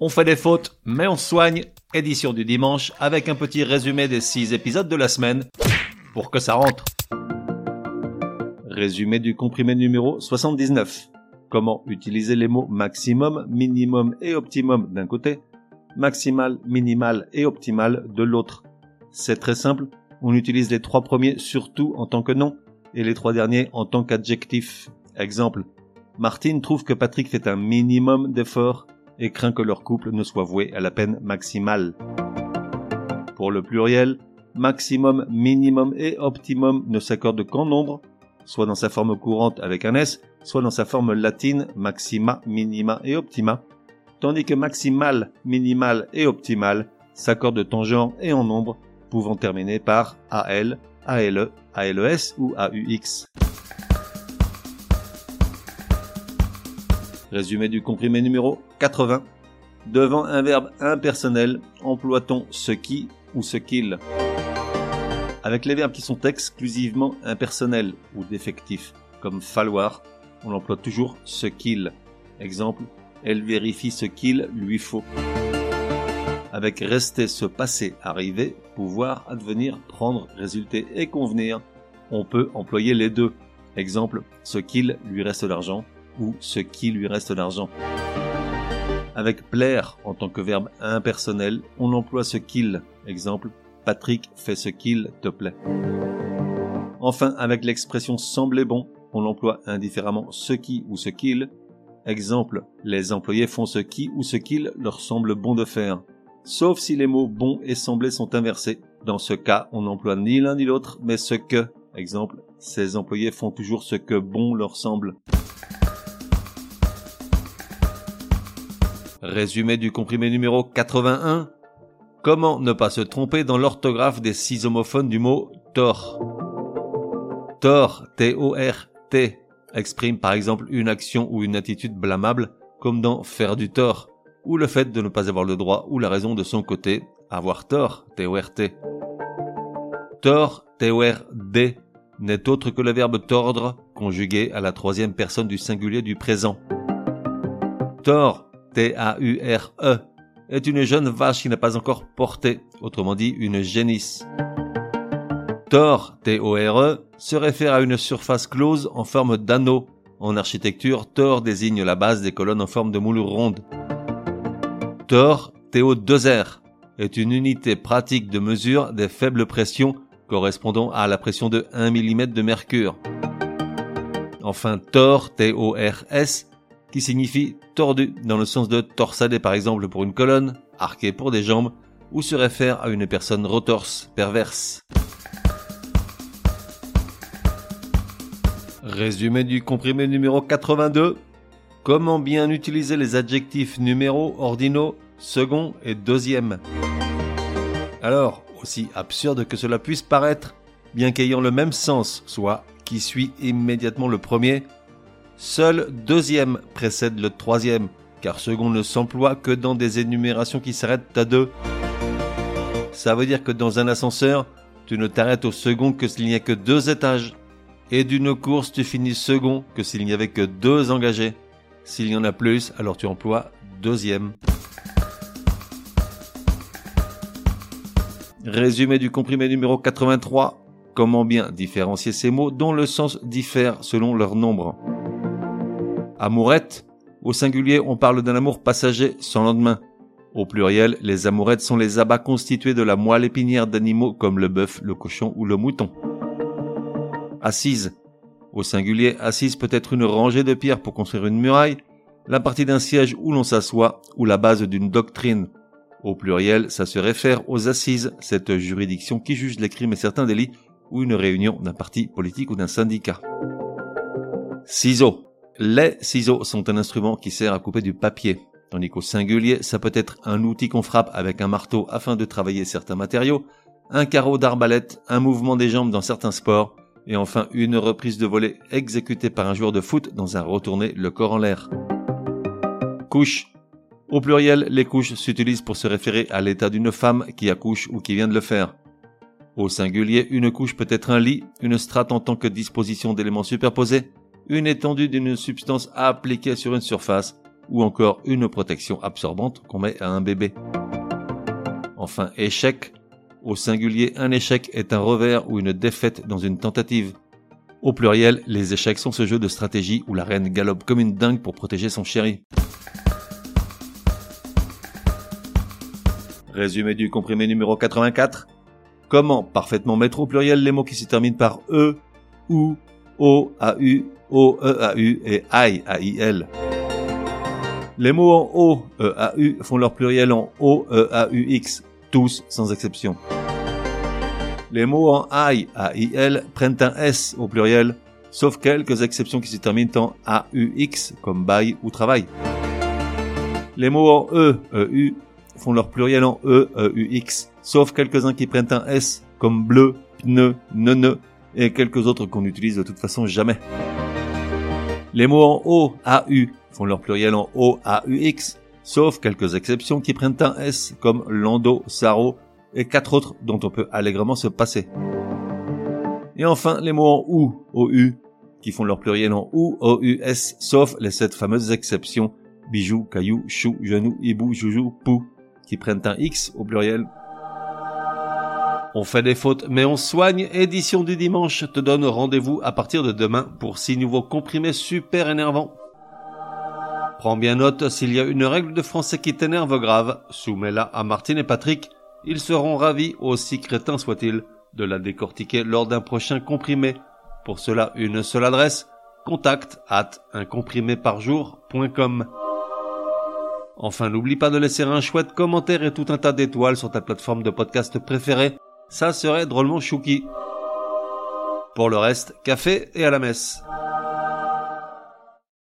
On fait des fautes, mais on soigne. Édition du dimanche avec un petit résumé des 6 épisodes de la semaine pour que ça rentre. Résumé du comprimé numéro 79. Comment utiliser les mots maximum, minimum et optimum d'un côté, maximal, minimal et optimal de l'autre. C'est très simple, on utilise les trois premiers surtout en tant que nom et les trois derniers en tant qu'adjectif. Exemple, Martine trouve que Patrick fait un minimum d'efforts et craint que leur couple ne soit voué à la peine maximale. Pour le pluriel, maximum, minimum et optimum ne s'accordent qu'en nombre, soit dans sa forme courante avec un S, soit dans sa forme latine maxima, minima et optima, tandis que maximal, minimal et optimal s'accordent en genre et en nombre, pouvant terminer par AL, ALE, ALES ou AUX. Résumé du comprimé numéro 80. Devant un verbe impersonnel, emploie-t-on ce qui ou ce qu'il Avec les verbes qui sont exclusivement impersonnels ou défectifs, comme falloir, on emploie toujours ce qu'il. Exemple, elle vérifie ce qu'il lui faut. Avec rester, se passer, arriver, pouvoir, advenir, prendre, résulter et convenir, on peut employer les deux. Exemple, ce qu'il lui reste d'argent ou ce qui lui reste d'argent. Avec plaire en tant que verbe impersonnel, on emploie ce qu'il. Exemple, Patrick fait ce qu'il te plaît. Enfin, avec l'expression sembler bon, on emploie indifféremment ce qui ou ce qu'il. Exemple, les employés font ce qui ou ce qu'il leur semble bon de faire. Sauf si les mots bon et sembler sont inversés. Dans ce cas, on n'emploie ni l'un ni l'autre, mais ce que. Exemple, ces employés font toujours ce que bon leur semble. Résumé du comprimé numéro 81. Comment ne pas se tromper dans l'orthographe des six homophones du mot tort Tort, T-O-R-T, exprime par exemple une action ou une attitude blâmable, comme dans faire du tort, ou le fait de ne pas avoir le droit ou la raison de son côté, avoir tort, T-O-R-T. Tort, T-O-R-D, n'est autre que le verbe tordre, conjugué à la troisième personne du singulier du présent. Tort, T-A-U-R-E, est une jeune vache qui n'a pas encore porté, autrement dit une génisse. Tor, T-O-R-E, se réfère à une surface close en forme d'anneau. En architecture, tor désigne la base des colonnes en forme de moule ronde. Tor, T-O-2-R, est une unité pratique de mesure des faibles pressions correspondant à la pression de 1 mm de mercure. Enfin, tor, T-O-R-S, qui signifie tordu dans le sens de torsadé par exemple pour une colonne, arqué pour des jambes, ou se réfère à une personne retorse, perverse. Résumé du comprimé numéro 82. Comment bien utiliser les adjectifs numéro, ordinaux, second et deuxième? Alors, aussi absurde que cela puisse paraître, bien qu'ayant le même sens, soit qui suit immédiatement le premier, Seul deuxième précède le troisième, car second ne s'emploie que dans des énumérations qui s'arrêtent à deux. Ça veut dire que dans un ascenseur, tu ne t'arrêtes au second que s'il n'y a que deux étages. Et d'une course, tu finis second que s'il n'y avait que deux engagés. S'il y en a plus, alors tu emploies deuxième. Résumé du comprimé numéro 83. Comment bien différencier ces mots dont le sens diffère selon leur nombre? Amourette, au singulier on parle d'un amour passager sans lendemain. Au pluriel, les amourettes sont les abats constitués de la moelle épinière d'animaux comme le bœuf, le cochon ou le mouton. Assise. Au singulier, assise peut être une rangée de pierres pour construire une muraille, la partie d'un siège où l'on s'assoit ou la base d'une doctrine. Au pluriel, ça se réfère aux assises, cette juridiction qui juge les crimes et certains délits ou une réunion d'un parti politique ou d'un syndicat. Ciseaux. Les ciseaux sont un instrument qui sert à couper du papier, tandis qu'au singulier, ça peut être un outil qu'on frappe avec un marteau afin de travailler certains matériaux, un carreau d'arbalète, un mouvement des jambes dans certains sports, et enfin une reprise de volée exécutée par un joueur de foot dans un retourné le corps en l'air. Couche. Au pluriel, les couches s'utilisent pour se référer à l'état d'une femme qui accouche ou qui vient de le faire. Au singulier, une couche peut être un lit, une strate en tant que disposition d'éléments superposés, une étendue d'une substance appliquée sur une surface, ou encore une protection absorbante qu'on met à un bébé. Enfin, échec. Au singulier, un échec est un revers ou une défaite dans une tentative. Au pluriel, les échecs sont ce jeu de stratégie où la reine galope comme une dingue pour protéger son chéri. Résumé du comprimé numéro 84. Comment parfaitement mettre au pluriel les mots qui se terminent par E, OU, O, AU, O, E, AU et I, AIL. Les mots en O, E, AU font leur pluriel en O, E, AUX, tous sans exception. Les mots en I, AIL prennent un S au pluriel, sauf quelques exceptions qui se terminent en AUX, comme bail ou travail. Les mots en E, EU font leur pluriel en E, EUX, sauf quelques-uns qui prennent un S, comme bleu, pneu, neuneu, et quelques autres qu'on n'utilise de toute façon jamais. Les mots en O, AU font leur pluriel en O, AUX, sauf quelques exceptions qui prennent un S, comme lando, saro, et quatre autres dont on peut allègrement se passer. Et enfin, les mots en OU, OU, qui font leur pluriel en OU, OUS, sauf les sept fameuses exceptions bijoux, cailloux, chou, genou, hibou, joujou, pou, qui prennent un X au pluriel. On fait des fautes, mais on soigne. Édition du dimanche te donne rendez-vous à partir de demain pour six nouveaux comprimés super énervants. Prends bien note, s'il y a une règle de français qui t'énerve grave, soumets-la à Martine et Patrick. Ils seront ravis, aussi crétins soient-ils, de la décortiquer lors d'un prochain comprimé. Pour cela, une seule adresse, contact at uncompriméparjour.com. Enfin, n'oublie pas de laisser un chouette commentaire et tout un tas d'étoiles sur ta plateforme de podcast préférée. Ça serait drôlement chouki. Pour le reste, café et à la messe.